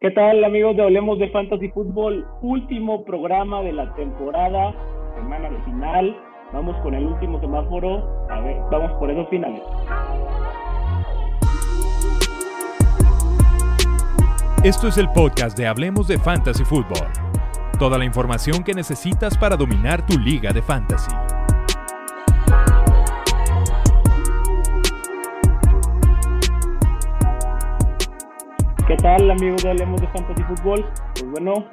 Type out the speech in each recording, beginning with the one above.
¿Qué tal amigos de Hablemos de Fantasy Fútbol? Último programa de la temporada, semana de final. Vamos con el último semáforo. A ver, vamos por esos finales. Esto es el podcast de Hablemos de Fantasy Fútbol. Toda la información que necesitas para dominar tu liga de fantasy. ¿Qué tal amigos de Hablemos de Fantasy Fútbol? Pues bueno,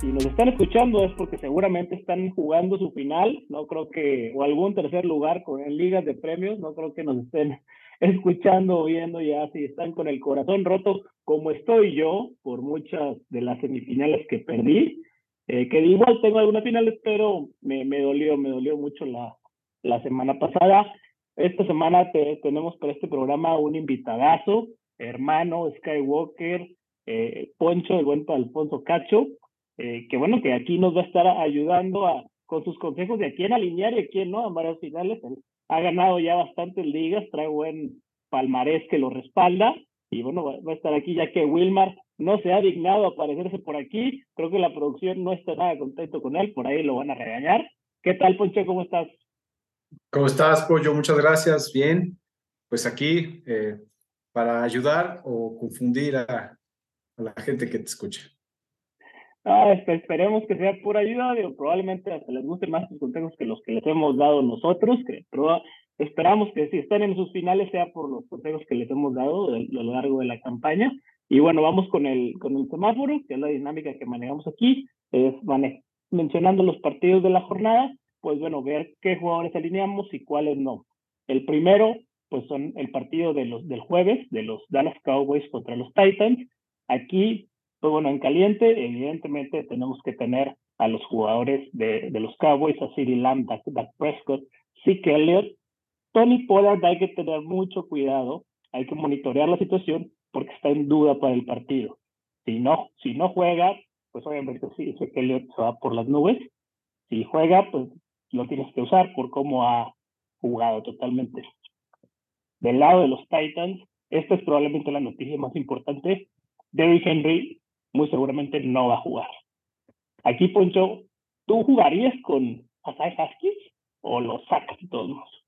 si nos están escuchando es porque seguramente están jugando su final, no creo que, o algún tercer lugar con, en ligas de premios, no creo que nos estén escuchando o viendo ya si están con el corazón roto como estoy yo por muchas de las semifinales que perdí, eh, que igual tengo algunas finales, pero me, me dolió, me dolió mucho la, la semana pasada. Esta semana tenemos para este programa un invitadazo, hermano Skywalker, eh, Poncho, el buen Alfonso Cacho, eh, que bueno, que aquí nos va a estar ayudando a, con sus consejos de a quién alinear y a quién no en varias finales. ha ganado ya bastantes ligas, trae buen palmarés que lo respalda y bueno, va, a estar aquí ya que Wilmar no se ha dignado a aparecerse por aquí. Creo que la producción no está nada contento con él, por ahí lo van a regañar. ¿Qué tal, Poncho? ¿Cómo estás? ¿Cómo estás, Pollo? Muchas gracias. Bien, pues aquí eh, para ayudar o confundir a, la gente que te escucha. Ah, esperemos que sea por ayuda, probablemente hasta les gusten más tus consejos que los que les hemos dado nosotros, esperamos que si están en sus finales sea por los consejos que les hemos dado a lo largo de la campaña. Y bueno, vamos con el, con el semáforo, que es la dinámica que manejamos aquí, es mencionando los partidos de la jornada, pues bueno, ver qué jugadores alineamos y cuáles no. El primero pues son el partido de los, del jueves, de los Dallas Cowboys contra los Titans. Aquí, pues bueno, en caliente, evidentemente tenemos que tener a los jugadores de, de los Cowboys, a CeeDee Lamb, Dak, Prescott, Zeke Elliott, Tony Pollard hay que tener mucho cuidado, hay que monitorear la situación porque está en duda para el partido. Si no, si no juega, pues obviamente sí, Zeke Elliott se va por las nubes. Si juega, pues lo tienes que usar por cómo ha jugado totalmente. Del lado de los Titans, esta es probablemente la noticia más importante. Derrick Henry muy seguramente no va a jugar. Aquí, Poncho, ¿tú jugarías con Asai Haskins o lo sacas de todos?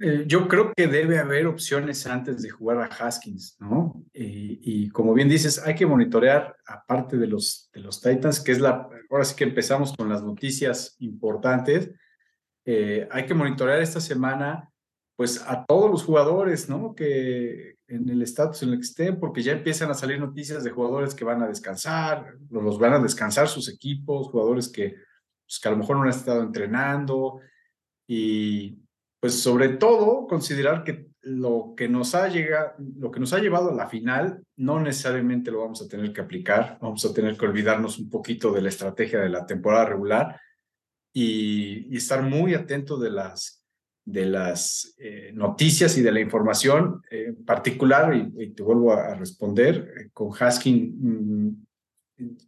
Eh, yo creo que debe haber opciones antes de jugar a Haskins, ¿no? Y, como bien dices, hay que monitorear, aparte de los, de los Titans, que es la, ahora sí que empezamos con las noticias importantes, eh, hay que monitorear esta semana pues a todos los jugadores, ¿no? Que en el estatus en el que estén, porque ya empiezan a salir noticias de jugadores que van a descansar, los van a descansar sus equipos, jugadores que, pues, que a lo mejor no han estado entrenando y pues sobre todo considerar que lo que nos ha llegado, lo que nos ha llevado a la final no necesariamente lo vamos a tener que aplicar, vamos a tener que olvidarnos un poquito de la estrategia de la temporada regular y, y estar muy atento de las de las eh, noticias y de la información en particular, y, te vuelvo a, responder, eh, con Haskin mm,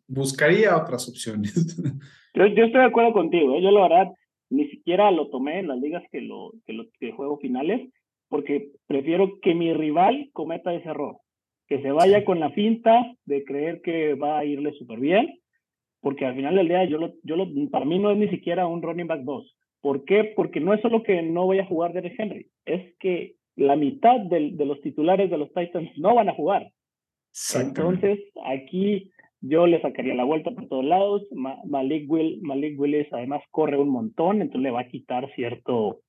buscaría otras opciones. Yo, yo, estoy de acuerdo contigo, ¿eh? yo la verdad ni siquiera lo tomé en las ligas que lo que, lo, que juego finales, porque prefiero que mi rival cometa ese error, que se vaya con la finta de creer que va a irle súper bien, porque al final del día yo lo, yo lo, para mí no es ni siquiera un running back 2, ¿Por qué? Porque no es solo que no vaya a jugar Derek Henry, es que la mitad de, los titulares de los Titans no van a jugar. Entonces, aquí yo le sacaría la vuelta por todos lados. Malik, Will, Malik Willis además corre un montón, entonces le va a quitar cierto,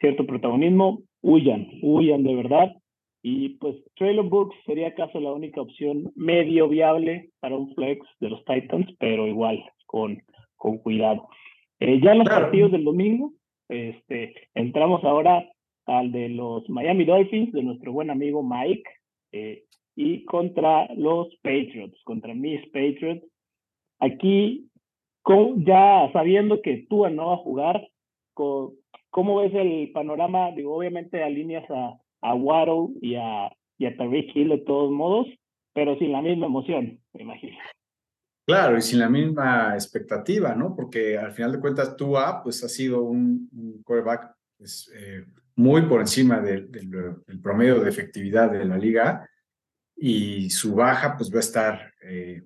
cierto protagonismo. Huyan, huyan de verdad. Y pues Traylon Books sería acaso la única opción medio viable para un flex de los Titans, pero igual con, con cuidado. Eh, ya en los partidos del domingo, este, entramos ahora al de los Miami Dolphins, de nuestro buen amigo Mike, eh, y contra los Patriots, contra mis Patriots. Aquí, ya sabiendo que Tua no va a jugar, ¿cómo ves el panorama? Digo, obviamente alineas a, a Waddle y a, y a Hill de todos modos, pero sin la misma emoción, me imagino. Claro, y sin la misma expectativa, ¿no? Porque al final de cuentas, Tua, pues ha sido un, un quarterback pues, eh, muy por encima del, del, promedio de efectividad de la liga. y su baja pues va a estar, eh,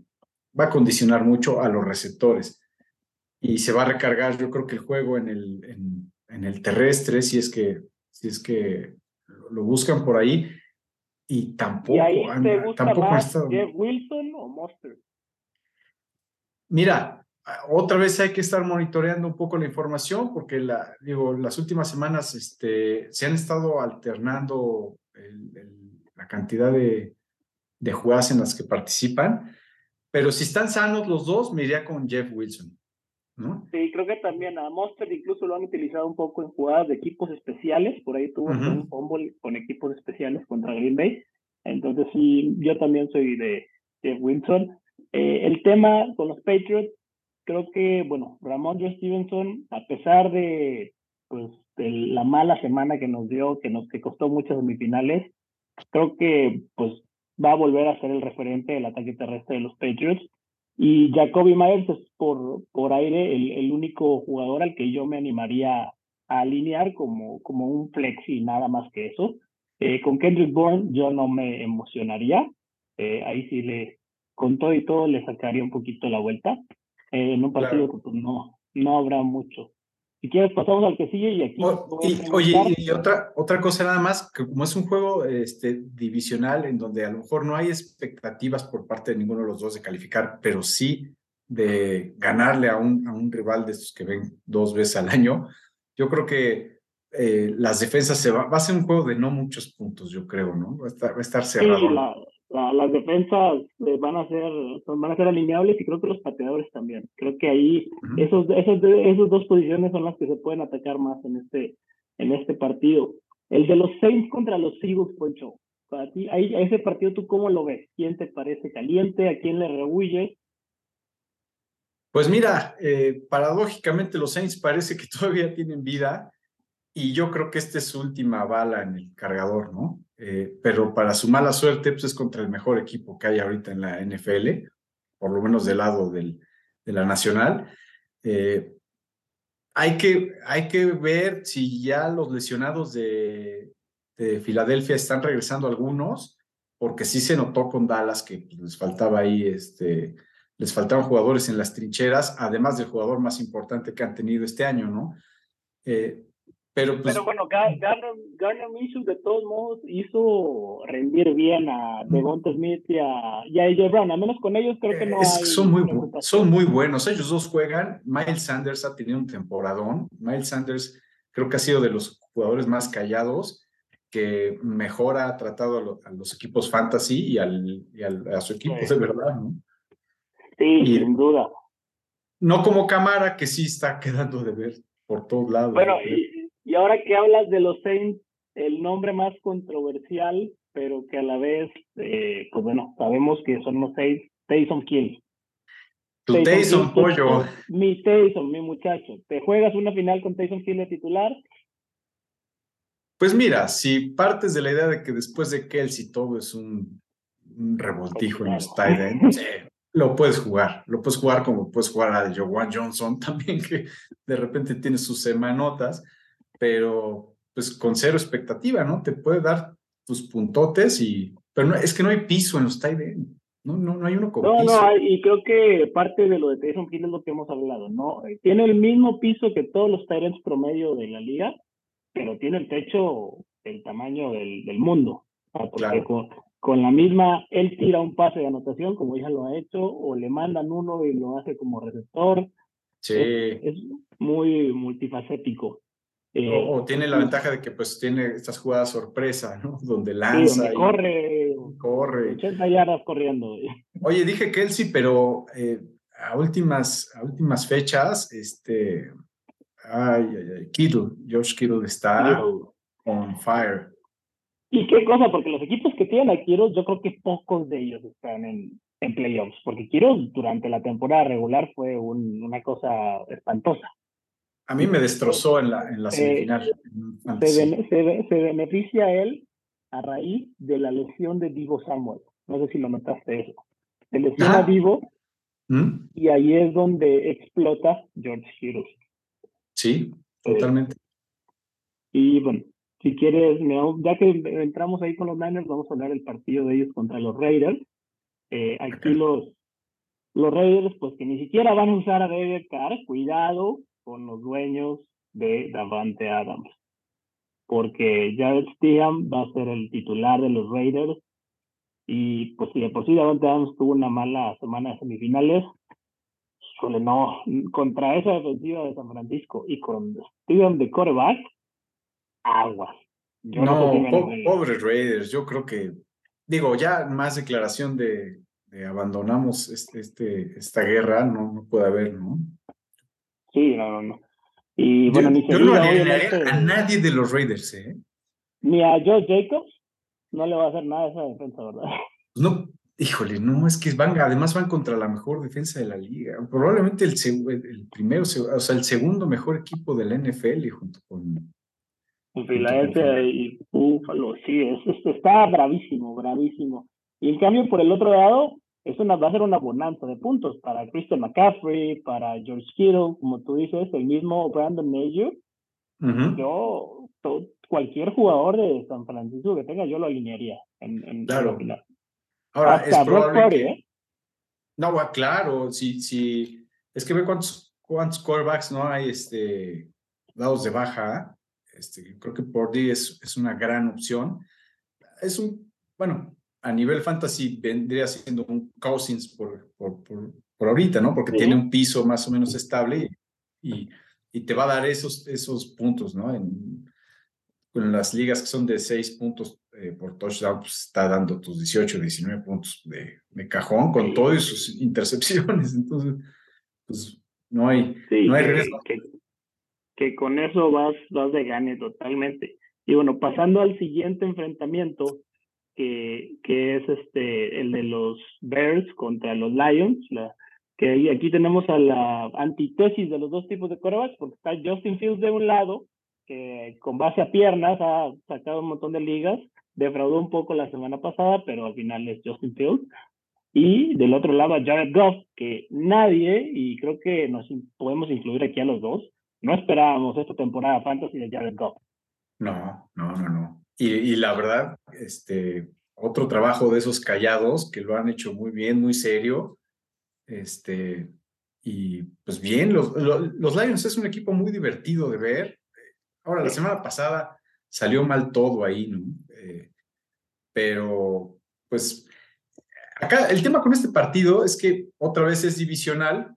va a condicionar mucho a los receptores y se va a recargar yo creo que el juego en el, en, en el terrestre si es que, si es que lo buscan por ahí y tampoco, ¿Y ahí te gusta tampoco más Jeff Wilson o Monster? Mira, otra vez hay que estar monitoreando un poco la información porque la, digo, las últimas semanas este, se han estado alternando la cantidad de, de jugadas en las que participan, pero si están sanos los dos, me iría con Jeff Wilson. ¿no? Sí, creo que también a Monster incluso lo han utilizado un poco en jugadas de equipos especiales, por ahí tuvo un fumble con equipos especiales contra Green Bay, entonces sí, yo también soy de Jeff Wilson. Eh, el tema con los Patriots, creo que, bueno, Ramón Stevenson, a pesar de, pues, de la mala semana que nos dio, que nos que costó muchas semifinales, creo que pues va a volver a ser el referente del ataque terrestre de los Patriots. Y Jacoby Myers es por, por aire el, el único jugador al que yo me animaría a alinear como, como un flexi, nada más que eso. Eh, con Kendrick Bourne yo no me emocionaría. Eh, ahí sí le, con todo y todo, le sacaría un poquito la vuelta. Eh, en un partido que pues, no, no habrá mucho. Si quieres, pasamos al que sigue y aquí. oye, y otra, otra cosa nada más, que como es un juego este, divisional en donde a lo mejor no hay expectativas por parte de ninguno de los dos de calificar, pero sí de ganarle a un, a un rival de estos que ven dos veces al año, yo creo que eh, las defensas se va, va a ser un juego de no muchos puntos, yo creo, ¿no? Va a estar, va a estar cerrado. Sí, las defensas eh, van a ser van a ser alineables y creo que los pateadores también. Creo que ahí esos, esos, esos dos posiciones son las que se pueden atacar más en este, en este partido. El de los Saints contra los Eagles, Poncho. Para ti, ahí, ese partido, ¿tú cómo lo ves? ¿Quién te parece caliente? ¿A quién le rehuye? Pues mira, eh, paradójicamente los Saints parece que todavía tienen vida y yo creo que esta es su última bala en el cargador, ¿no? Eh, pero para su mala suerte, pues es contra el mejor equipo que hay ahorita en la NFL, por lo menos del lado del, de la nacional. Eh, hay, que, hay que ver si ya los lesionados de, de, Filadelfia están regresando algunos, porque sí se notó con Dallas que les faltaba ahí, este, les faltaban jugadores en las trincheras, además del jugador más importante que han tenido este año, ¿no? Eh, pero, pues, Pero bueno, Garner, Garner Minshew de todos modos hizo rendir bien a Devonta Smith y a, y AJ Brown, al menos con ellos creo que no hay son muy, son muy buenos, ellos dos juegan, Miles Sanders ha tenido un temporadón, Miles Sanders creo que ha sido de los jugadores más callados, que mejor ha tratado a, los equipos fantasy y, al, y a su equipo de verdad, ¿no? Sí, sin duda. No como Camara, que sí está quedando de ver por todos lados. Bueno, y, y ahora que hablas de los Saints, el nombre más controversial, pero que a la vez, eh, pues bueno, sabemos que son los Saints, Taysom Kill. Tu Taysom, pollo. Mi Taysom, mi muchacho. ¿Te juegas una final con Taysom Kill de titular? Pues mira, si partes de la idea de que después de Kelsey todo es un, revoltijo en los tight lo puedes jugar. Lo puedes jugar como puedes jugar a Joan Johnson también, que de repente tiene sus semanotas pero pues con cero expectativa, ¿no? Te puede dar tus puntotes y, pero no, es que no hay piso en los tight No, no, no hay uno con no, piso. No, y creo que parte de lo de Tyson Hill es lo que hemos hablado, ¿no? Tiene el mismo piso que todos los Tyrants promedio de la liga, pero tiene el techo el tamaño del, del mundo. Porque con, con, la misma, él tira un pase de anotación, como ya lo ha hecho, o le mandan uno y lo hace como receptor. Sí. es muy multifacético. Eh, o, tiene la ventaja de que pues tiene estas jugadas sorpresa, ¿no? Donde lanza. y corre. Corre. 80 yardas corriendo. Oye, dije Kelsey, pero eh, a, últimas, a últimas fechas, este. Ay, ay, ay. Kittle, George Kittle está on fire. ¿Y qué cosa? Porque los equipos que tienen a Kittle, yo creo que pocos de ellos están en, en playoffs. Porque Kittle durante la temporada regular fue una cosa espantosa. A mí me destrozó en la, en la semifinal. se, se, beneficia él a raíz de la lesión de Divo Samuel. No sé si lo notaste eso. Se lesiona a Divo ¿Mm? y ahí es donde explota George Hill. Sí, totalmente. y bueno, si quieres, ya que entramos ahí con los Niners, vamos a hablar del partido de ellos contra los Raiders. Eh, aquí los, los Raiders, pues que ni siquiera van a usar a David Carr, cuidado con los dueños de Davante Adams, porque Jared Steham va a ser el titular de los Raiders y pues si de por sí Davante Adams tuvo una mala semana de semifinales, no, contra esa defensiva de San Francisco y con Steven de coreback, aguas. no, pobre Raiders, yo creo que, digo, ya más declaración de, abandonamos este, este, esta guerra, no, no puede haber, ¿no? No, no, no. Y bueno, yo, ni no a nadie de los Raiders, ¿eh? Ni a Joe Jacobs no le va a hacer nada a esa defensa, ¿verdad? Pues no, híjole, no, es que van, además van contra la mejor defensa de la liga. Probablemente el, el primero, o sea, el segundo mejor equipo de la NFL junto con, Filadelfia y Búfalo, sí, es, está bravísimo, bravísimo. Y en cambio, por el otro lado, es una, va a ser una bonanza de puntos para Christian McCaffrey, para George Kittle, como tú dices, el mismo Brandon Major. Yo, cualquier jugador de San Francisco que tenga, yo lo alinearía en, en claro. Ahora, es probable ¿eh? No, claro, sí, sí. Es que ve cuántos, cuántos quarterbacks no hay este, dados de baja este, creo que Pordy es, es una gran opción. Es un, bueno, a nivel fantasy vendría siendo un Cousins por, por, por, ahorita, ¿no? Porque tiene un piso más o menos estable y, y, te va a dar esos, esos puntos, ¿no? En, en las ligas que son de seis puntos eh, por touchdown, pues está dando tus 18, 19 puntos de, de cajón con todas sus intercepciones. Entonces, pues no hay, no hay riesgo que con eso vas, vas de gane totalmente. Y bueno, pasando al siguiente enfrentamiento, que, que es este, el de los Bears contra los Lions, la, que aquí tenemos a la antítesis de los dos tipos de corebacks, porque está Justin Fields de un lado, que con base a piernas ha sacado un montón de ligas, defraudó un poco la semana pasada, pero al final es Justin Fields. Y del otro lado a Jared Goff, que nadie, y creo que nos podemos incluir aquí a los dos, no esperábamos esta temporada fantasy de Jared Goff. No, no, no, no. Y, la verdad, este, otro trabajo de esos callados que lo han hecho muy bien, muy serio. Este, y pues bien, los, los, Lions es un equipo muy divertido de ver. Ahora, la semana pasada salió mal todo ahí, ¿no? Eh, pero, pues, acá el tema con este partido es que otra vez es divisional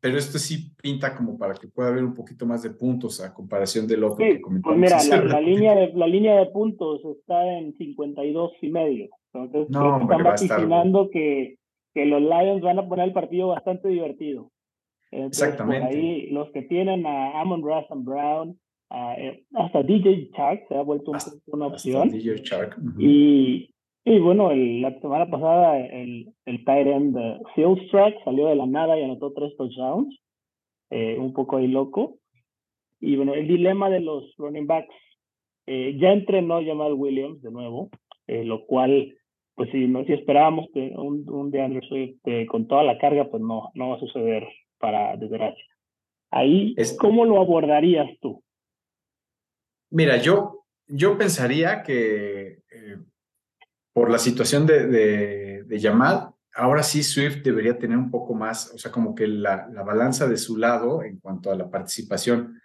pero esto sí pinta como para que pueda haber un poquito más de puntos a comparación del otro que comentamos. Pues mira, la, línea de, la línea de puntos está en 52 y medio. Entonces, no, están vaticinando que, que los Lions van a poner el partido bastante divertido. Exactamente. Por ahí, los que tienen a Amon Ross Brown, eh, hasta DJ Chark se ha vuelto una opción. DJ Chark. Y y bueno, el, la semana pasada el, el tight end Track salió de la nada y anotó tres touchdowns, eh, un poco ahí loco. Y bueno, el dilema de los running backs, eh, ya entrenó Jamal Williams de nuevo, eh, lo cual, pues si, no, si esperábamos que un, un DeAndre Swift con toda la carga, pues no, no va a suceder para desgracia. Ahí, ¿cómo lo abordarías tú? Mira, yo, yo pensaría que por la situación de, de, de ahora sí Swift debería tener un poco más, o sea, como que la, la balanza de su lado en cuanto a la participación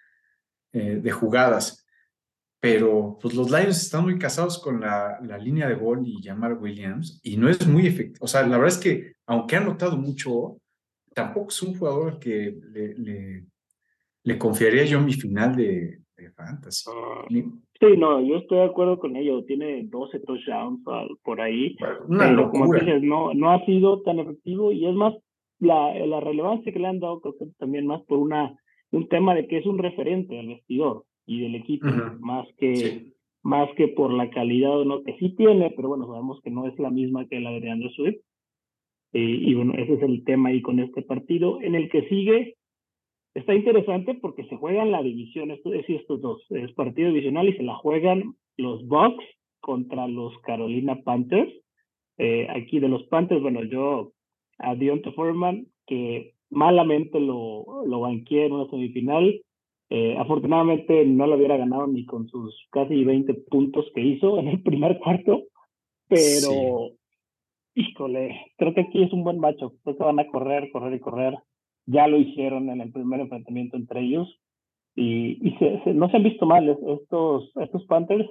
eh, de jugadas. Pero pues los Lions están muy casados con la, la línea de gol y Jamal Williams y no es muy efectivo. O sea, la verdad es que aunque ha notado mucho, tampoco es un jugador que le, le, le confiaría yo mi final de, de fantasy. Sí, no, yo estoy de acuerdo con ello. Tiene 12 touchdowns por ahí. Una pero como dices, no, no ha sido tan efectivo y es más la, la relevancia que le han dado, creo que también más por una, un tema de que es un referente del vestidor y del equipo, más que más que por la calidad o no, que sí tiene, pero bueno, sabemos que no es la misma que la de Andrew Swift. Eh, y bueno, ese es el tema ahí con este partido. En el que sigue, Está interesante porque se juegan la división, esto, es estos dos, es partido divisional y se la juegan los Bucks contra los Carolina Panthers. Eh, aquí de los Panthers, bueno, yo a Dionte Foreman, que malamente lo, lo banqué en una semifinal, Eh, afortunadamente no lo hubiera ganado ni con sus casi 20 puntos que hizo en el primer cuarto, pero híjole, creo que aquí es un buen macho. Creo que van a correr, correr y correr. Ya lo hicieron en el primer enfrentamiento entre ellos y, y se, no se han visto mal estos, estos Panthers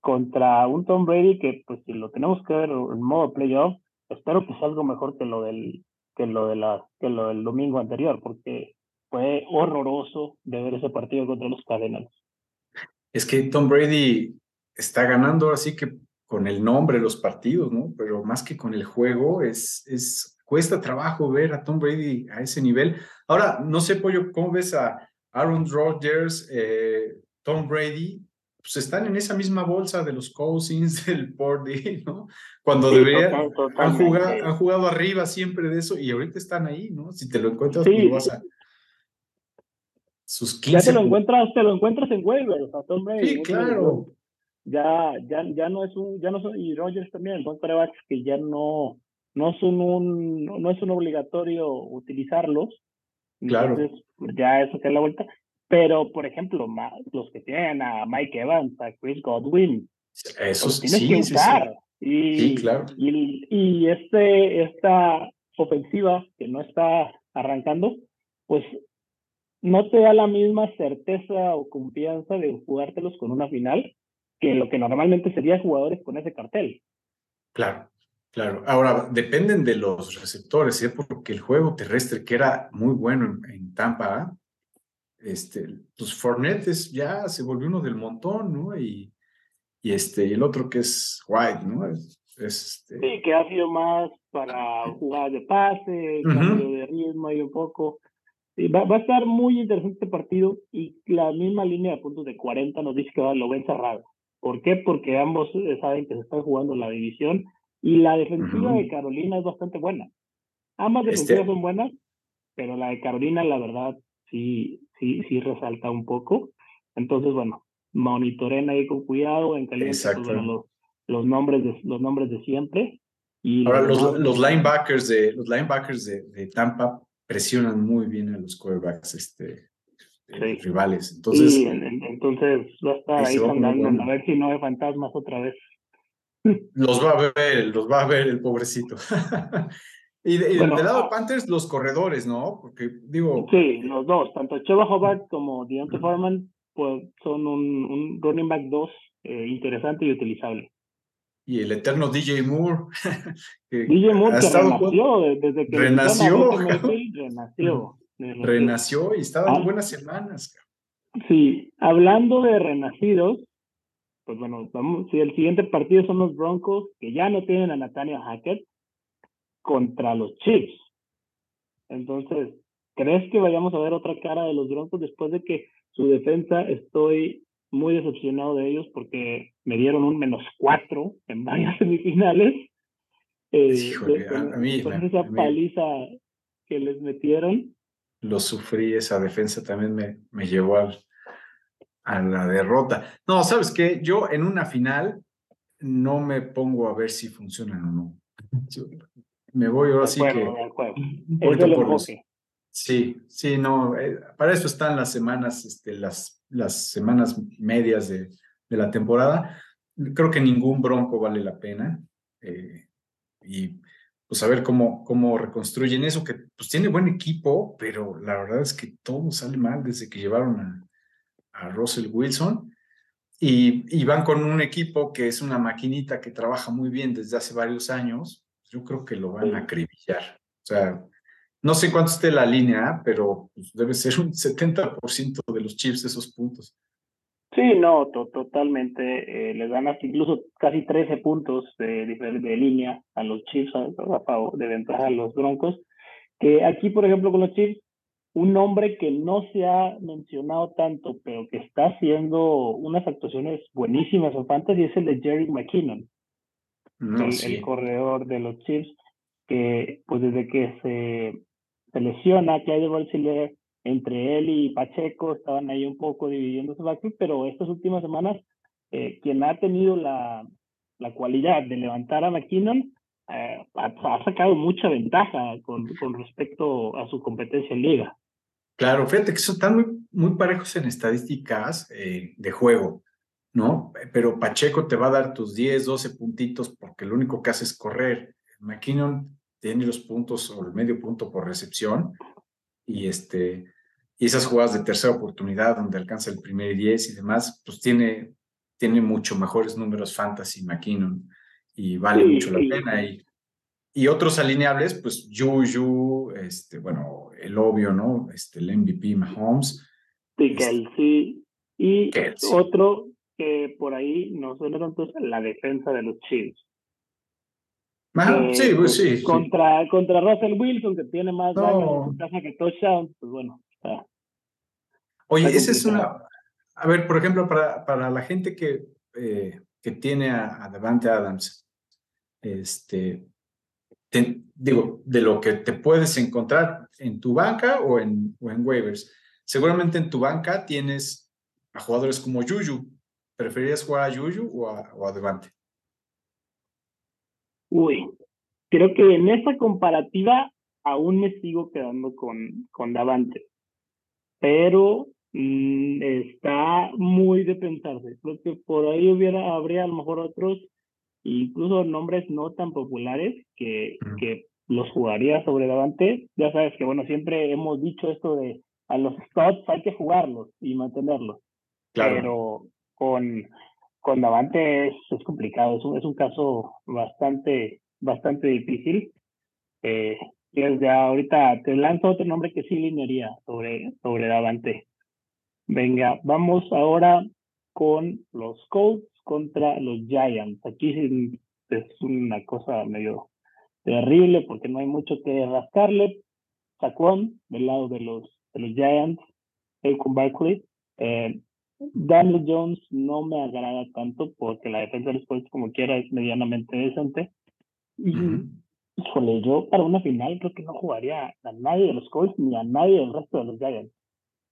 contra un Tom Brady que, pues, si lo tenemos que ver en modo playoff, espero que sea algo mejor que lo del que lo de la que lo del domingo anterior, porque fue horroroso de ver ese partido contra los Cardinals. Es que Tom Brady está ganando así que con el nombre los partidos, ¿no? Pero más que con el juego, es, es, cuesta trabajo ver a Tom Brady a ese nivel. Ahora, no sé, Pollo, ¿cómo ves a Aaron Rodgers, eh, Tom Brady? Pues están en esa misma bolsa de los Cousins, del Pordy, ¿no? Cuando deberían, han, jugado, han jugado arriba siempre de eso y ahorita están ahí, ¿no? Si te lo encuentras, sí. vas a, sus 15 ya te lo encuentras, te lo encuentras en waivers, a Tom Brady. Sí, claro. Ya, ya, ya no es un, ya no son, y Rogers también, son corebacks que ya no, no son un, no es un obligatorio utilizarlos. Claro. Entonces, ya eso que es la vuelta. Pero, por ejemplo, los que tienen a Mike Evans, a Chris Godwin, eso los tienes que usar. Y, sí, claro. Y, y este, esta ofensiva que no está arrancando, pues no te da la misma certeza o confianza de jugártelos con una final que lo que normalmente sería jugadores con ese cartel. Claro, claro. Ahora, dependen de los receptores, ¿eh? porque el juego terrestre, que era muy bueno en, Tampa, este, pues Fournette ya se volvió uno del montón, ¿no? Y, y este, el otro que es White, ¿no? este... Sí, que ha sido más para jugar de pase, cambio de ritmo y un poco va, va, a estar muy interesante este partido y la misma línea de puntos de 40 nos dice que va, lo ven cerrado. ¿Por qué? Porque ambos eh, saben que se están jugando la división y la defensiva de Carolina es bastante buena. Ambas defensivas este son buenas, pero la de Carolina, la verdad, sí, sí, sí resalta un poco. Entonces, bueno, monitoren ahí con cuidado, en calidad los, los, nombres de, los nombres de siempre. Y Ahora, los, los, linebackers de, los linebackers de, de Tampa presionan muy bien a los quarterbacks este, eh, rivales. Entonces, entonces va a estar ahí a ver si no hay fantasmas otra vez. Los va a ver, los va a ver el pobrecito. y, de, del lado de Panthers, los corredores, ¿no? Porque digo. Sí, los dos, tanto Cheva Hobart como Deontay Foreman, pues son un, un running back 2 eh, interesante y utilizable y el eterno DJ Moore. DJ Moore que renació desde que renació, renació, renació. y estaba en ah. buenas semanas. Sí, hablando de renacidos, pues bueno, vamos, si el siguiente partido son los Broncos, que ya no tienen a Nathaniel Hackett, contra los Chiefs. Entonces, ¿crees que vayamos a ver otra cara de los Broncos después de que su defensa estoy muy decepcionado de ellos porque me dieron un menos cuatro en varias semifinales. Eh, a, mí, esa paliza que les metieron. Lo sufrí, esa defensa también me, me llevó a la derrota. No, ¿sabes qué? Yo en una final no me pongo a ver si funcionan o no. me voy ahora sí que... Sí, sí, no, eh, para eso están las semanas, este, las, las semanas medias de, de, la temporada. Creo que ningún bronco vale la pena. Eh, y pues a ver cómo, cómo reconstruyen eso, que pues tiene buen equipo, pero la verdad es que todo sale mal desde que llevaron a, a Russell Wilson. Y, y, van con un equipo que es una maquinita que trabaja muy bien desde hace varios años. Yo creo que lo van a acribillar. O sea, no sé cuánto esté la línea, pero pues, debe ser un 70% de los chips esos puntos. Sí, no, totalmente. Eh, les dan hasta incluso casi 13 puntos de, de, línea a los Chiefs a, favor de ventaja a los Broncos. Que aquí, por ejemplo, con los Chiefs, un nombre que no se ha mencionado tanto, pero que está haciendo unas actuaciones buenísimas en Fantasy es el de Jerry McKinnon, el, corredor de los Chiefs, que pues desde que se se lesiona, que hay de entre él y Pacheco, estaban ahí un poco dividiendo su backfield, pero estas últimas semanas, eh, quien ha tenido la, la cualidad de levantar a McKinnon, eh, ha, sacado mucha ventaja con, con respecto a su competencia en liga. Claro, fíjate que están muy, muy parejos en estadísticas eh, de juego, ¿no? Pero Pacheco te va a dar tus 10, 12 puntitos porque lo único que hace es correr. McKinnon tiene los puntos o el medio punto por recepción y este y esas jugadas de tercera oportunidad donde alcanza el primer 10 y demás, pues tiene, tiene mucho mejores números fantasy McKinnon y vale mucho la pena. Y, y otros alineables, pues Juju, este, bueno, el obvio, ¿no? Este, el MVP Mahomes. Sí, Kelsey. Y otro que por ahí no suena tanto la defensa de los Chiefs. sí, pues, sí. Contra, contra Russell Wilson, que tiene más no. casa que touchdown, pues bueno. Oye, esa es una. A ver, por ejemplo, para, para la gente que, eh, que tiene a, a, Devante Adams, este, digo, de lo que te puedes encontrar en tu banca o en, o en waivers. Seguramente en tu banca tienes a jugadores como Juju. ¿Preferirías jugar a Juju o a, o a Devante? Uy, creo que en esa comparativa aún me sigo quedando con, con Davante pero mm, está muy de pensarse. Creo que por ahí hubiera, habría a lo mejor otros, incluso nombres no tan populares que, que los jugaría sobre Davante. Ya sabes que, bueno, siempre hemos dicho esto de a los Scots hay que jugarlos y mantenerlos. Claro. Pero con, con Davante es, es complicado, es un, es un caso bastante, bastante difícil. Eh, desde ahorita te lanzo otro nombre que sí linearía sobre, sobre Davante. Venga, vamos ahora con los Colts contra los Giants. Aquí es una cosa medio terrible porque no hay mucho que rascarle. Saquon del lado de los, de los Giants, con Barkley. Eh, Daniel Jones no me agrada tanto porque la defensa de los Colts como quiera es medianamente decente. Y Híjole, yo para una final creo que no jugaría a nadie de los Colts ni a nadie del resto de los Giants.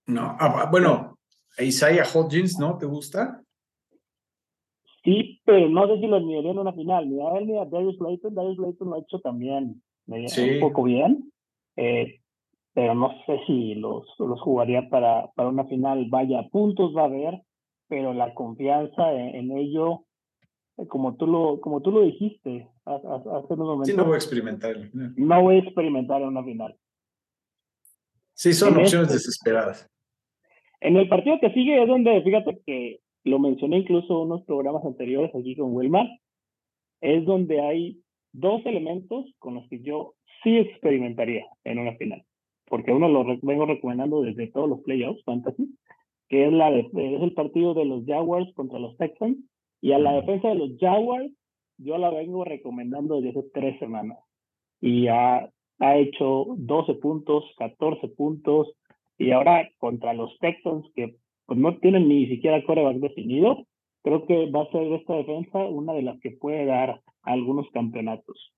No, ah, bueno, Isaiah Hodgins, ¿no? ¿Te gusta? Sí, pero no sé si lo miraría en una final. Ni a él ni a Darius Layton. Darius Layton lo ha hecho también un poco bien. Eh, pero no sé si los, los jugaría para, para una final. Vaya, puntos va a haber, pero la confianza en ello como tú lo, como tú lo dijiste hace unos momentos. Sí, no voy a experimentar. No voy a experimentar en una final. Sí, son opciones este desesperadas. En el partido que sigue es donde, fíjate que lo mencioné incluso en unos programas anteriores aquí con Wilmar, es donde hay dos elementos con los que yo sí experimentaría en una final. Porque uno lo vengo recomendando desde todos los playoffs fantasy, que es, la es el partido de los Jaguars contra los Texans y a la defensa de los Jaguars, yo la vengo recomendando desde hace tres semanas. Y ha, ha hecho 12 puntos, 14 puntos. Y ahora contra los Texans, que pues, no tienen ni siquiera coreback definido, creo que va a ser esta defensa una de las que puede dar algunos campeonatos.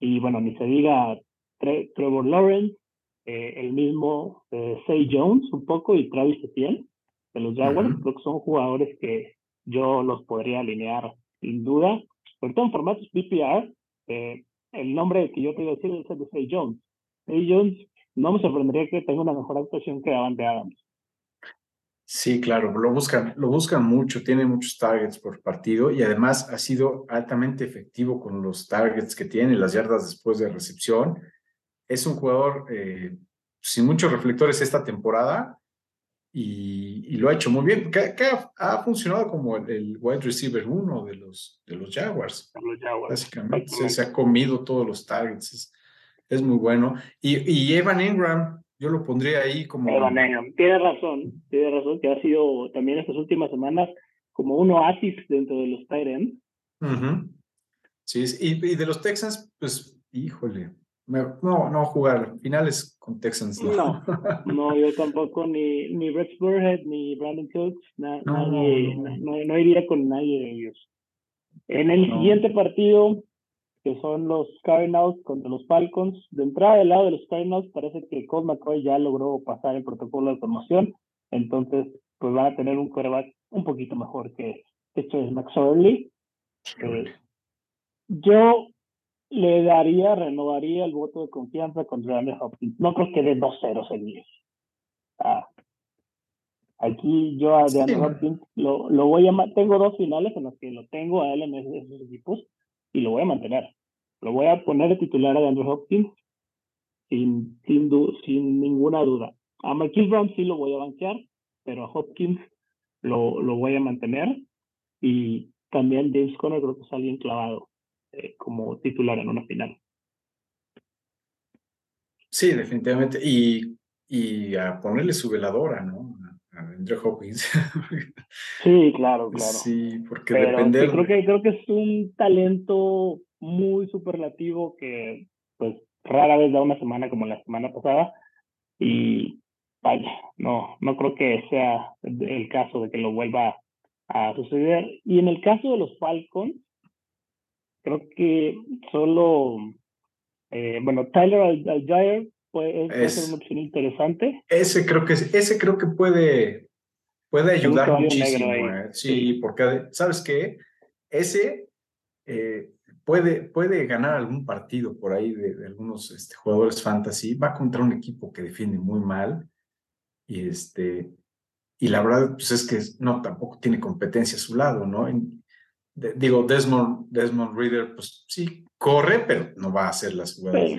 Y bueno, ni se diga Trevor Lawrence, eh, el mismo eh, Say Jones un poco y Travis Etienne de los Jaguars, creo que son jugadores que yo los podría alinear sin duda. Todo en formatos PPR, eh, el nombre que yo te iba a decir es el de Say Jones. Say Jones no me sorprendería que tenga una mejor actuación que Davante Adams. Sí, claro, lo buscan, lo buscan mucho, tiene muchos targets por partido y además ha sido altamente efectivo con los targets que tiene, las yardas después de recepción. Es un jugador eh, sin muchos reflectores esta temporada, y, lo ha hecho muy bien, que, ha, funcionado como el, wide receiver uno de los, de los Jaguars. Básicamente se, ha comido todos los targets, es, muy bueno. Y, y, Evan Ingram, yo lo pondría ahí como... Tiene razón, tiene razón que ha sido también estas últimas semanas como un oasis dentro de los Tyrants. Sí, y, y de los Texans, pues, híjole, no, no jugar finales con Texans. No, no, yo tampoco, ni, ni Rex Burhead, ni Brandon Cooks, no. no, iría con nadie de ellos. En el siguiente partido, que son los Cardinals contra los Falcons, de entrada del lado de los Cardinals parece que Colt McCoy ya logró pasar el protocolo de promoción, entonces pues van a tener un quarterback un poquito mejor que esto es Max Orley. Eh, yo le daría, renovaría el voto de confianza contra Andrew Hopkins. No creo que dé 2-0 seguidos. Ah, aquí yo a DeAndre Hopkins lo, lo voy a tengo dos finales en las que lo tengo a él en esos, equipos y lo voy a mantener. Lo voy a poner de titular a DeAndre Hopkins sin, sin, sin ninguna duda. A Marquis Brown sí lo voy a banquear, pero a Hopkins lo, lo voy a mantener. Y también James Conner creo que es alguien clavado eh, como titular en una final. Sí, definitivamente. Y, y a ponerle su veladora, ¿no? Andrew Hopkins. sí, claro, claro. Sí, porque depende. creo, que, creo que es un talento muy superlativo que, pues, rara vez da una semana como la semana pasada. Y vaya, no, no creo que sea el caso de que lo vuelva a suceder. Y en el caso de los Falcons, creo que solo eh, bueno, Tyler Algier puede, es, ser una opción interesante. Ese creo que, ese creo que puede, puede ayudar muchísimo. Eh. Sí, porque, ¿sabes qué? Ese eh, puede, puede ganar algún partido por ahí de, algunos este, jugadores fantasy. Va contra un equipo que defiende muy mal. Y, este, y la verdad, pues es que no, tampoco tiene competencia a su lado, ¿no? digo, Desmond, Desmond Reader, pues sí, corre, pero no va a hacer las jugadas,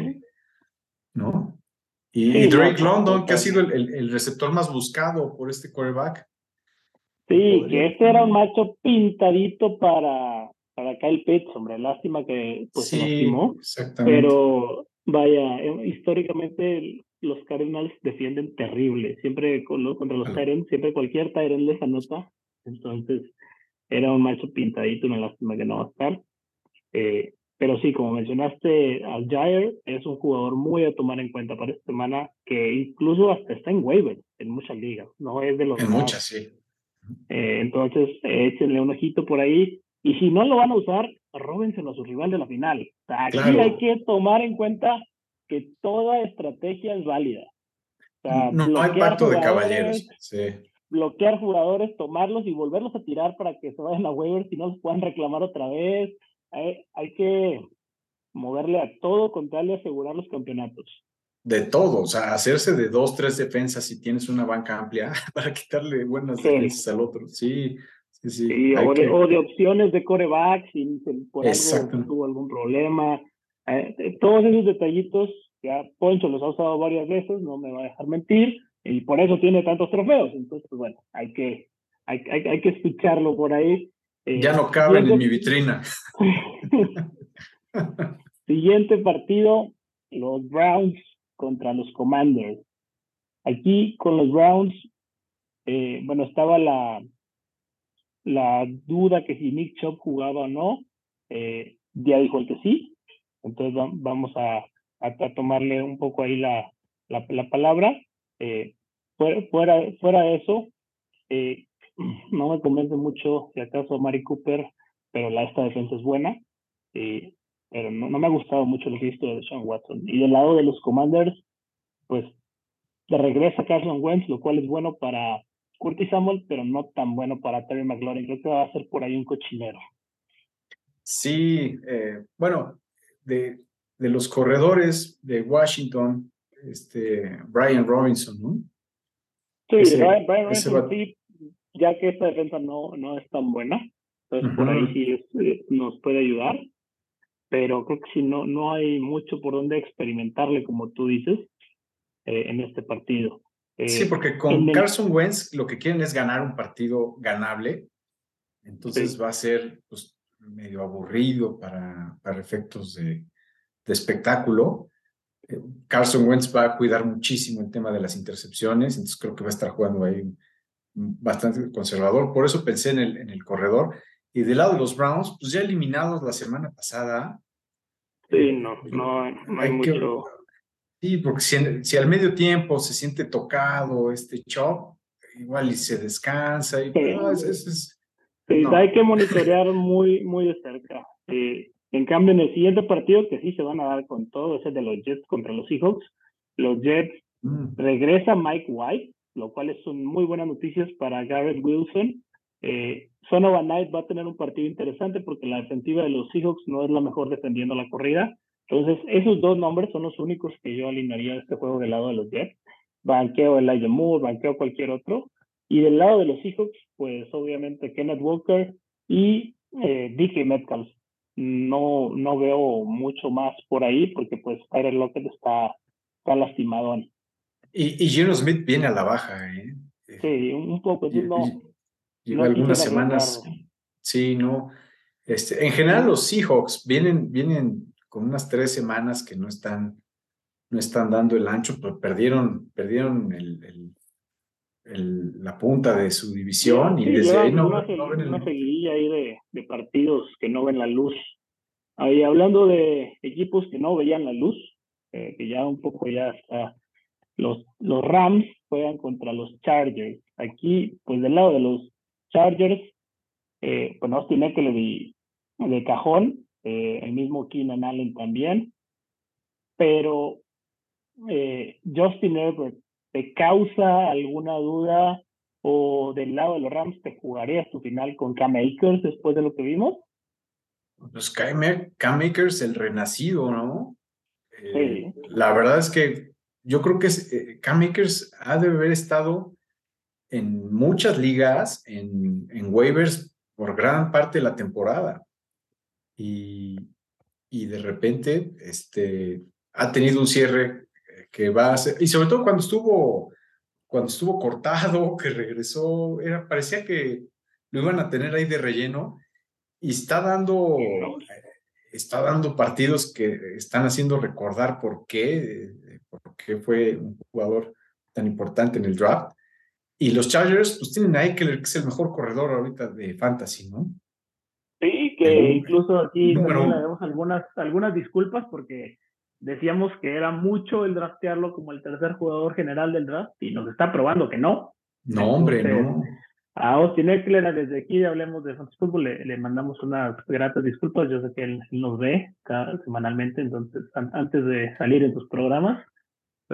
¿no? Y, Drake London, que ha sido el, el, receptor más buscado por este quarterback. Sí, que este era un macho pintadito para, para Kyle Pitts, hombre. Lástima que pues, se lastimó. Exactamente. Pero vaya, eh, históricamente los Cardinals defienden terrible. Siempre contra los Tyrants, siempre cualquier Tyrant les anota. Entonces, era un macho pintadito, una lástima que no va a estar. Eh, pero sí, como mencionaste, Al Jair es un jugador muy a tomar en cuenta para esta semana, que incluso hasta está en waiver en muchas ligas, no es de los. En muchas, sí. Eh, entonces, échenle un ojito por ahí. Y si no lo van a usar, róbenselo a su rival de la final. aquí hay que tomar en cuenta que toda estrategia es válida. no, hay pacto de caballeros. Sí. Bloquear jugadores, tomarlos y volverlos a tirar para que se vayan a waiver si no los puedan reclamar otra vez hay, que moverle a todo con tal de asegurar los campeonatos. De todo, o sea, hacerse de dos, tres defensas si tienes una banca amplia para quitarle buenas defensas al otro. Sí, sí, sí. o, de, opciones de coreback, si por algo tuvo algún problema. Eh, eh, todos esos detallitos, ya Poncho los ha usado varias veces, no me va a dejar mentir, y por eso tiene tantos trofeos. Entonces, pues, bueno, hay que, hay, hay, hay que escucharlo por ahí ya no caben en mi vitrina. siguiente partido, los Browns contra los Commanders. Aquí con los Browns, eh, bueno, estaba la, la duda que si Nick Chubb jugaba o no. Eh, ya dijo el que sí. Entonces vamos a, a, tomarle un poco ahí la, la, la palabra. Eh, fuera, fuera, fuera de eso, eh, no me convence mucho, si acaso, Mari Cooper, pero la, esta defensa es buena. Eh, pero no, me ha gustado mucho el visto de Sean Watson. Y del lado de los Commanders, pues le regresa Carson Wentz, lo cual es bueno para Curtis Samuel, pero no tan bueno para Terry McLaurin. Creo que va a ser por ahí un cochinero. Sí, eh, bueno, de, de los corredores de Washington, este, Brian Robinson, ¿no? Sí, Brian, Robinson, sí, ya que esta defensa no, no es tan buena. Entonces, por ahí sí eh, nos puede ayudar. Pero creo que si no, no hay mucho por donde experimentarle, como tú dices, eh, en este partido. sí, eh, porque con Carson Wentz lo que quieren es ganar un partido ganable. Entonces va a ser pues, medio aburrido para, para efectos de, de espectáculo. Carson Wentz va a cuidar muchísimo el tema de las intercepciones, entonces creo que va a estar jugando ahí bastante conservador, por eso pensé en el, en el corredor. Y del lado de los Browns, pues ya eliminados la semana pasada. Sí, eh, no, no, hay, mucho. sí, porque si, si, al medio tiempo se siente tocado este chop, igual y se descansa. Y, sí. hay que monitorear muy, muy de cerca. en cambio, en el siguiente partido, que sí se van a dar con todo, ese de los Jets contra los Seahawks, los Jets mm. regresa Mike White, lo cual son muy buenas noticias para Garrett Wilson. Eh, Sonova Knight va a tener un partido interesante porque la defensiva de los Seahawks no es la mejor defendiendo la corrida. Entonces, esos dos nombres son los únicos que yo alinearía este juego del lado de los Jets. banqueo Elijah Moore, banqueo cualquier otro. Y del lado de los Seahawks, pues obviamente Kenneth Walker y eh, DK Metcalf. No, no veo mucho más por ahí porque pues Tyler Lockett está, está lastimadón. Y, y Gino Smith viene a la baja, ¿eh? Sí, un poco. no, lleva algunas semanas. Sí, no. Este, en general, los Seahawks vienen, vienen con unas tres semanas que no están, no están dando el ancho, pero perdieron, perdieron el, el, la punta de su división y desde ahí no, una, seguidilla ahí de, de, partidos que no ven la luz. Ahí hablando de equipos que no veían la luz, eh, que ya un poco ya está. Los, los Rams juegan contra los Chargers. Aquí, pues del lado de los Chargers, eh, pues Austin Eckler de, de cajón, eh, el mismo Keenan Allen también, pero eh, Justin Herbert, ¿te causa alguna duda o del lado de los Rams te jugarías tu final con Cam Akers después de lo que vimos? Pues Cam, Akers, el renacido, ¿no? Eh, la verdad es que yo creo que Cam Akers ha de haber estado en muchas ligas, en, en waivers por gran parte de la temporada. Y, y de repente este, ha tenido un cierre que va a ser, y sobre todo cuando estuvo, cuando estuvo cortado, que regresó, era, parecía que lo iban a tener ahí de relleno y está dando, está dando partidos que están haciendo recordar por qué, por qué fue un jugador tan importante en el draft. Y los Chargers, pues tienen a Eckler, que es el mejor corredor ahorita de fantasy, ¿no? Sí, que incluso aquí le damos algunas, algunas disculpas porque decíamos que era mucho el draftearlo como el tercer jugador general del draft y nos está probando que no. No, hombre, no. A Austin Eckler, desde aquí Hablemos de Fantasy Football, le, mandamos unas gratas disculpas. Yo sé que él, nos ve cada, semanalmente, entonces antes de salir en sus programas,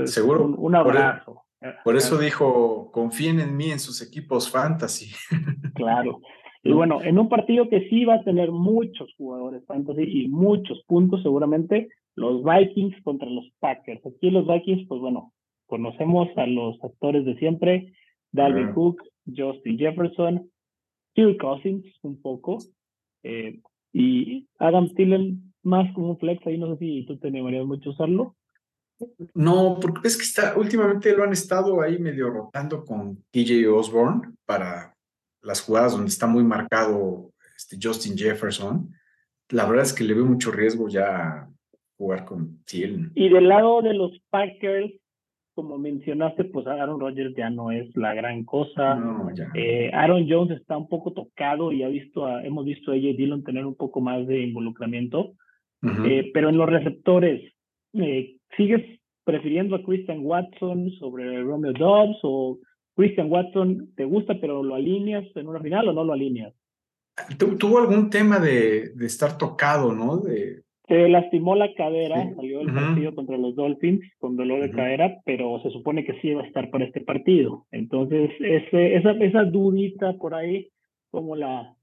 Seguro. Un, e abrazo. Por eso dijo, confíen en mí en sus equipos fantasy. Claro. Y bueno, en un partido que sí va a tener muchos jugadores fantasy y muchos puntos seguramente, los Vikings contra los Packers. Aquí los Vikings, pues bueno, conocemos a los actores de siempre, Dalvin Cook, Justin Jefferson, Phil Cousins un poco, eh, y Adam Thielen más como un flex, ahí no sé si tú te animarías mucho a usarlo. No, porque es que está, últimamente lo han estado ahí medio rotando con TJ Osborne para las jugadas donde está muy marcado este Justin Jefferson. La verdad es que le veo mucho riesgo ya jugar con Thiel. Y del lado de los Packers, como mencionaste, pues Aaron Rodgers ya no es la gran cosa. No, ya. Eh, Aaron Jones está un poco tocado y ha visto hemos visto a AJ Dillon tener un poco más de involucramiento. Eh, pero en los receptores, eh, ¿Sigues prefiriendo a Christian Watson sobre Romeo Dobbs o Christian Watson te gusta pero lo alineas en una final o no lo alineas? Tuvo algún tema de, de estar tocado, ¿no? De... Se lastimó la cadera, salió el partido contra los Dolphins con dolor de cadera, pero se supone que sí va a estar para este partido. Entonces, ese, esa, esa dudita por ahí, como la,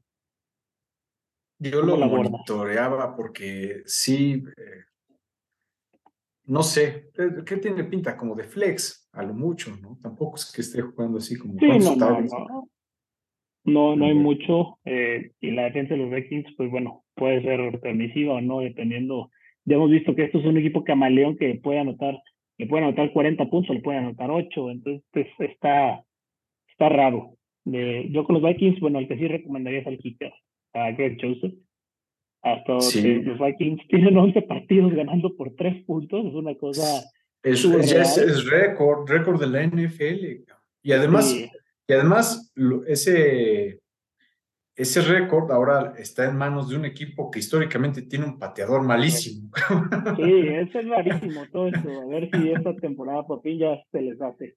yo lo monitoreaba porque sí, eh, no sé, eh, ¿qué tiene pinta? Como de flex, a lo mucho, ¿no? Tampoco es que esté jugando así como... Sí, no, no, no, no, hay mucho. Eh, y la defensa de los Vikings, pues bueno, puede ser permisiva o no, dependiendo. Ya hemos visto que esto es un equipo camaleón que puede anotar, le puede anotar 40 puntos, le puede anotar 8, entonces pues, está, está raro. De, yo con los Vikings, bueno, el que sí recomendaría es al kicker, a Greg Joseph. Hasta los Vikings tienen 11 partidos ganando por 3 puntos, es una cosa. Es, es, récord, récord de la NFL. Y además, y además ese, ese récord ahora está en manos de un equipo que históricamente tiene un pateador malísimo. Sí, eso es rarísimo todo eso. A ver si esta temporada ya se les hace.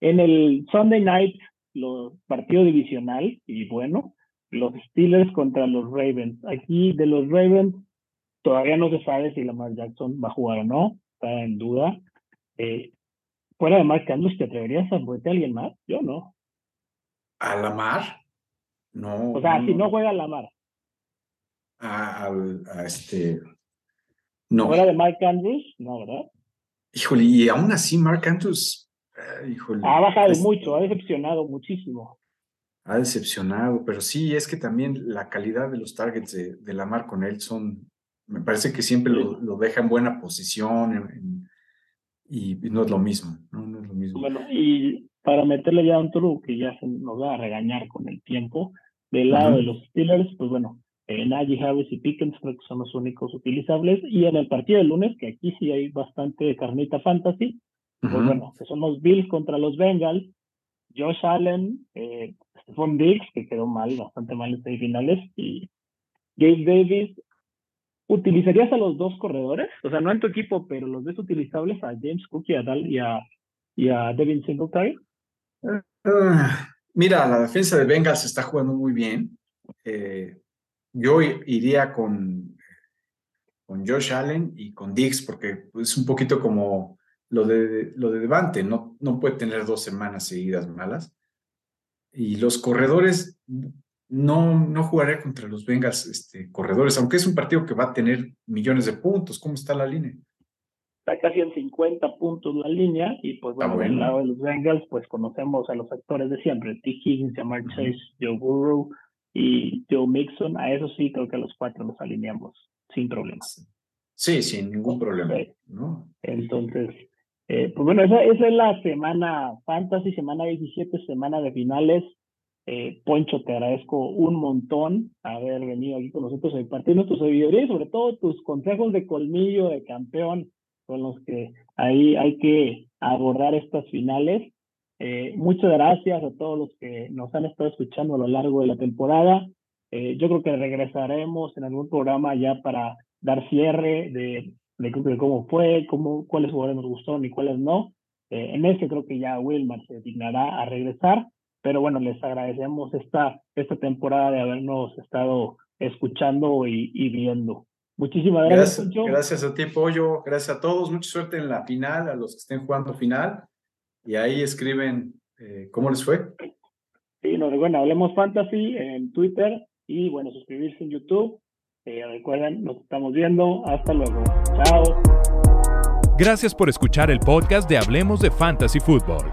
En el Sunday Night, los partido divisional, y bueno, los Steelers contra los Ravens. Aquí de los Ravens todavía no se sabe si Lamar Jackson va a jugar o no, está en duda. Eh, fuera de Mark Andrews, ¿te atreverías a a alguien más? Yo no. ¿A Lamar? No. O sea, si no juega Lamar. A, a, este. No. ¿Fuera de Mark Andrews? No, ¿verdad? Híjole, y aún así Mark Andrews ha bajado mucho, ha decepcionado muchísimo. Ha decepcionado, pero sí, es que también la calidad de los targets de, de Lamar con él son, me parece que siempre lo, lo deja en buena posición y, no es lo mismo, ¿no? es lo mismo. Bueno, y para meterle ya un truco que ya se nos va a regañar con el tiempo, del lado de los Steelers, pues bueno, eh, Najee Harris y Pickens creo que son los únicos utilizables. Y en el partido del lunes, que aquí sí hay bastante carnita fantasy, pues bueno, que son los Bills contra los Bengals, Josh Allen, eh, Stephon Diggs, que quedó mal, bastante mal en semifinales, y Gabe Davis. ¿Utilizarías a los dos corredores? O sea, no en tu equipo, pero los ves utilizables a James Cook y a, y a, y Devin Singletary. Ah, mira, la defensa de Bengals está jugando muy bien. Eh, yo iría con, con Josh Allen y con Diggs, porque es un poquito como lo de, lo de Devante, no, no puede tener dos semanas seguidas malas. Y los corredores, no, no jugaré contra los Bengals este, corredores, aunque es un partido que va a tener millones de puntos. ¿Cómo está la línea? Está casi en 50 puntos la línea, y pues bueno, del lado de los Bengals, pues conocemos a los actores de siempre, T. Higgins, Jamar Chase, Joe Burrow, y Joe Mixon, a eso sí creo que a los cuatro nos alineamos sin problemas. Sí, sin ningún problema. ¿no? Entonces, eh, pues bueno, esa, esa, es la semana fantasy, semana 17, semana de finales. Eh, Poncho, te agradezco un montón haber venido aquí con nosotros a impartirnos tu sabiduría y sobre todo tus consejos de colmillo de campeón con los que ahí hay que abordar estas finales. Eh, muchas gracias a todos los que nos han estado escuchando a lo largo de la temporada. Eh, yo creo que regresaremos en algún programa ya para dar cierre de, de, cómo fue, cómo, cuáles jugadores nos gustaron y cuáles no. Eh, en ese creo que ya Wilmar se dignará a regresar, pero bueno, les agradecemos esta, esta temporada de habernos estado escuchando y, y viendo. Muchísimas gracias. Gracias, gracias a ti, Pollo. Gracias a todos. Mucha suerte en la final, a los que estén jugando final y ahí escriben eh, cómo les fue. Sí, nos recuerden, Hablemos Fantasy en Twitter y bueno, suscribirse en YouTube. Recuerden, nos estamos viendo. Hasta luego. Chao. Gracias por escuchar el podcast de Hablemos de Fantasy Football.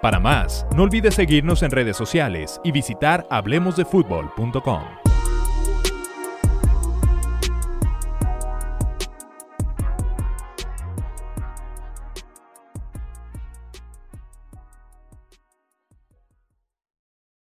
Para más, no olvides seguirnos en redes sociales y visitar hablemosdefutbol.com.